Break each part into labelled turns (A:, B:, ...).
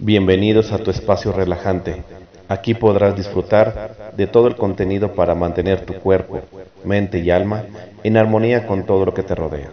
A: Bienvenidos a tu espacio relajante. Aquí podrás disfrutar de todo el contenido para mantener tu cuerpo, mente y alma en armonía con todo lo que te rodea.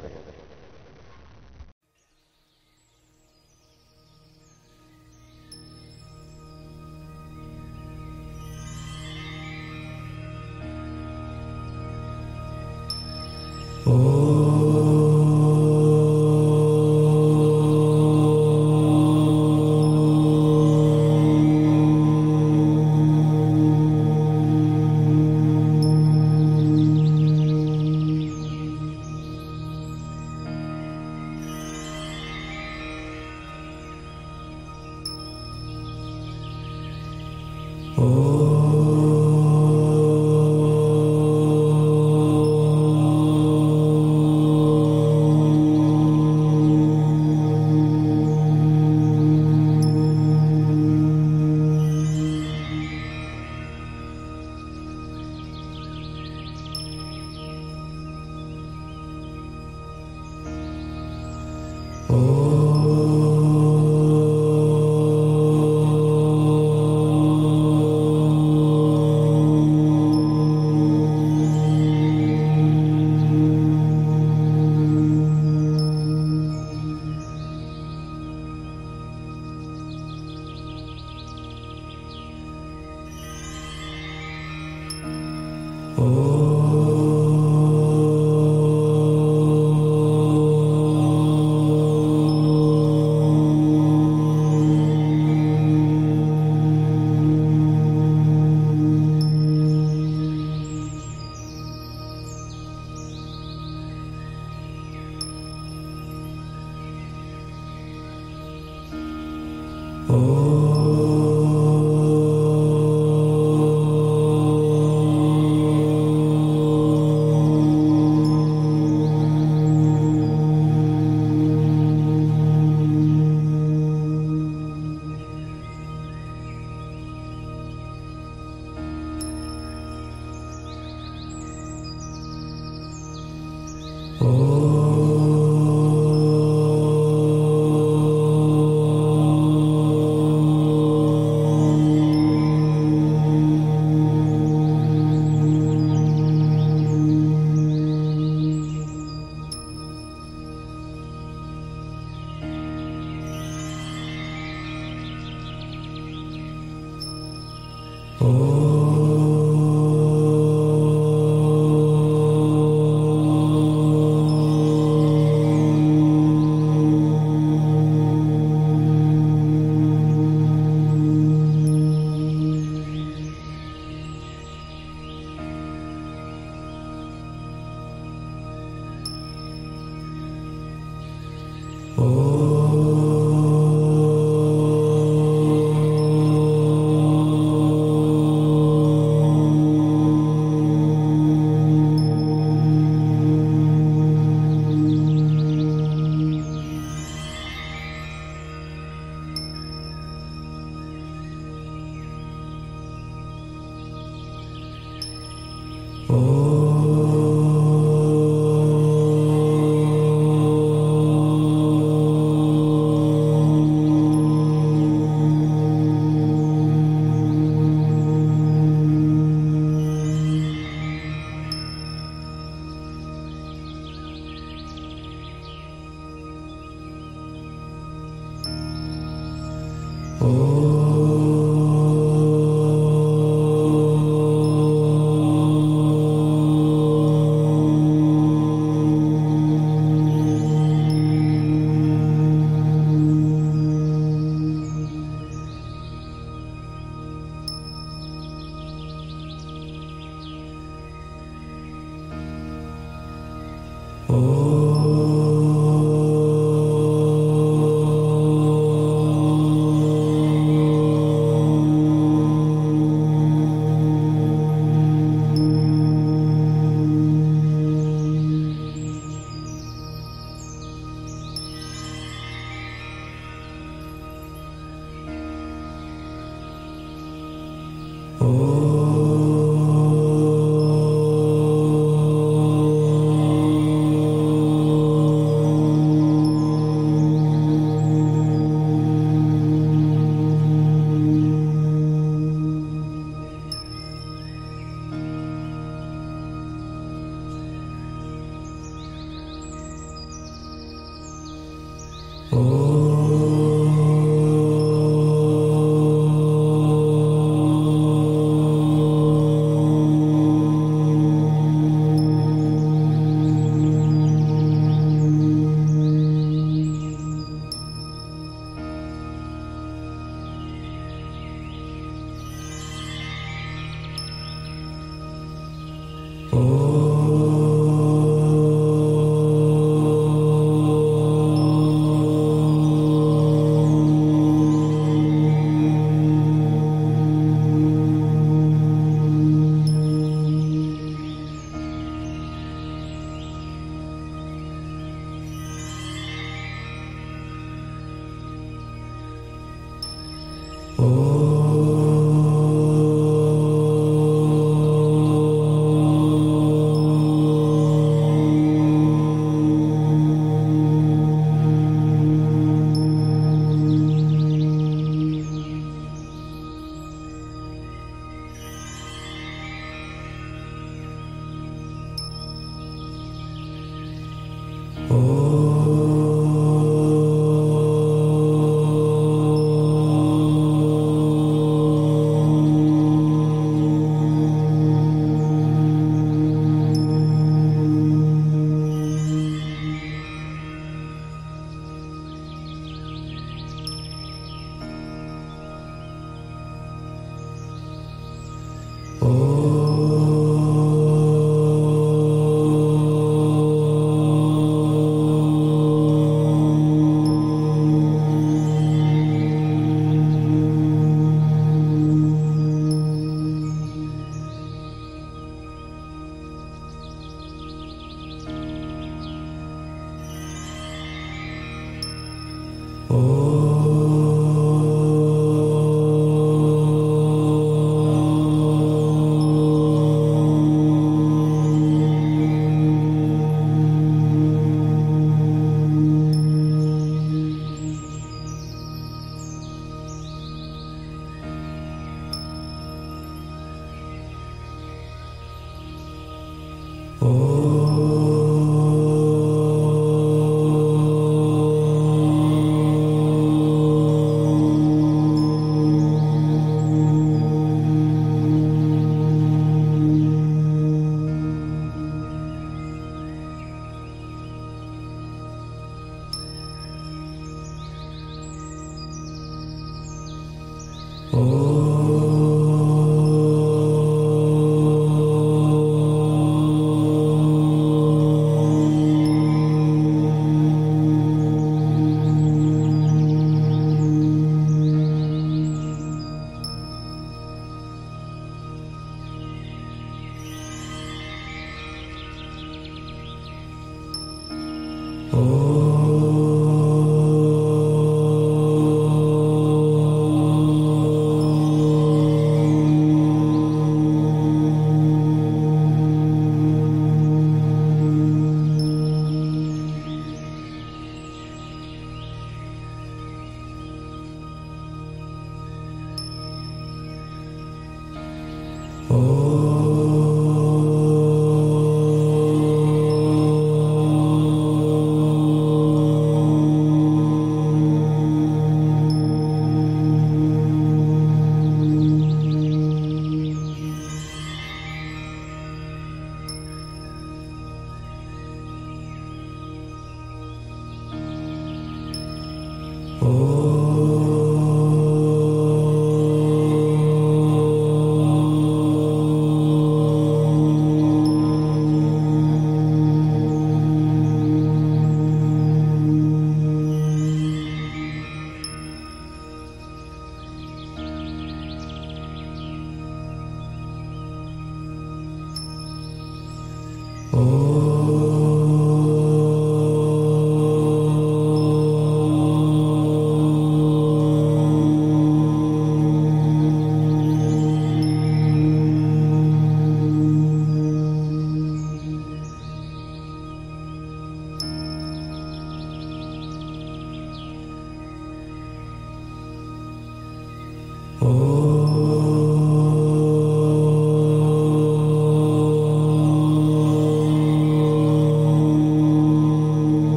B: Oh. Oh. Oh. Oh Oh.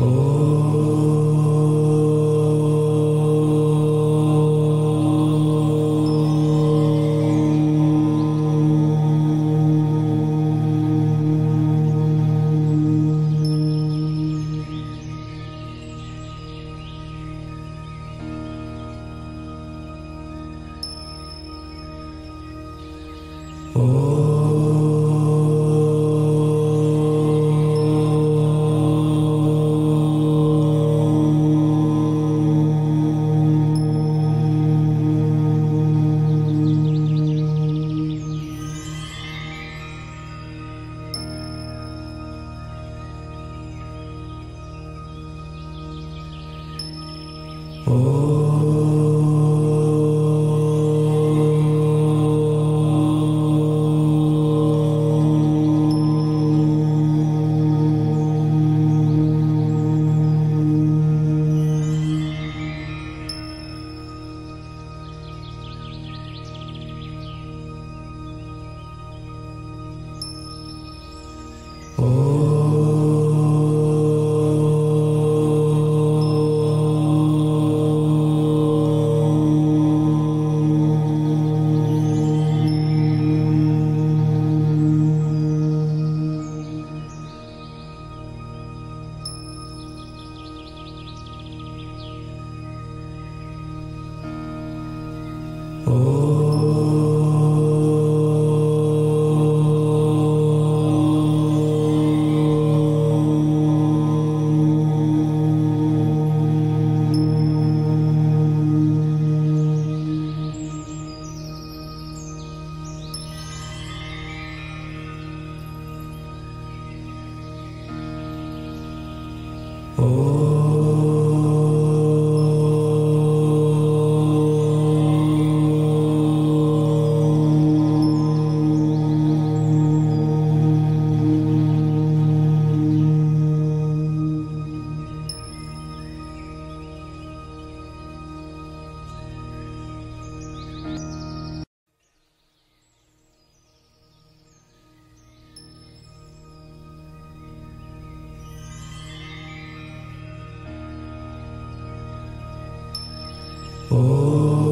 B: Oh. Oh. Oh.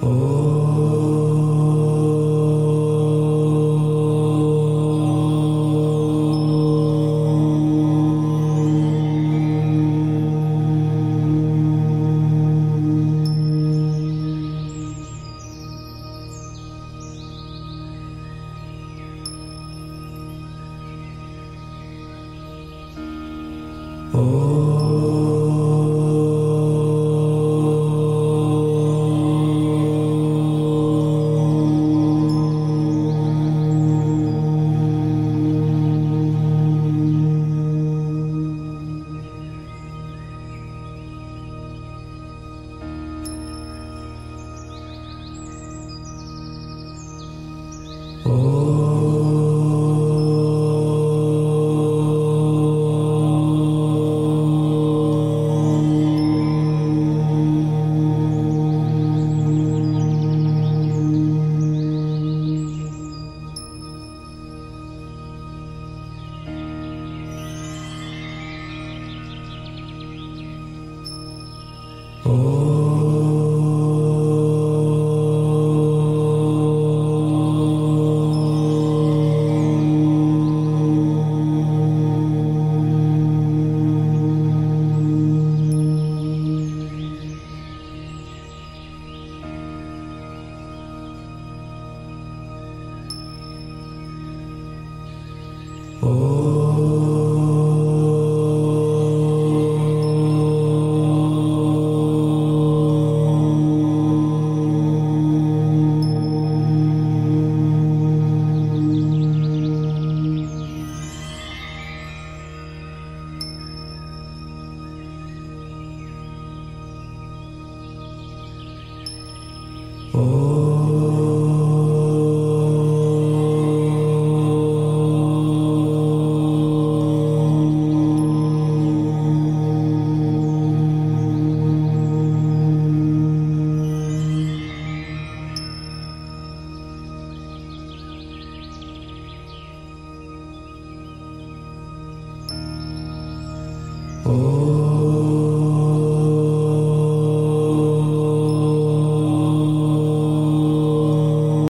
B: Oh. Oh.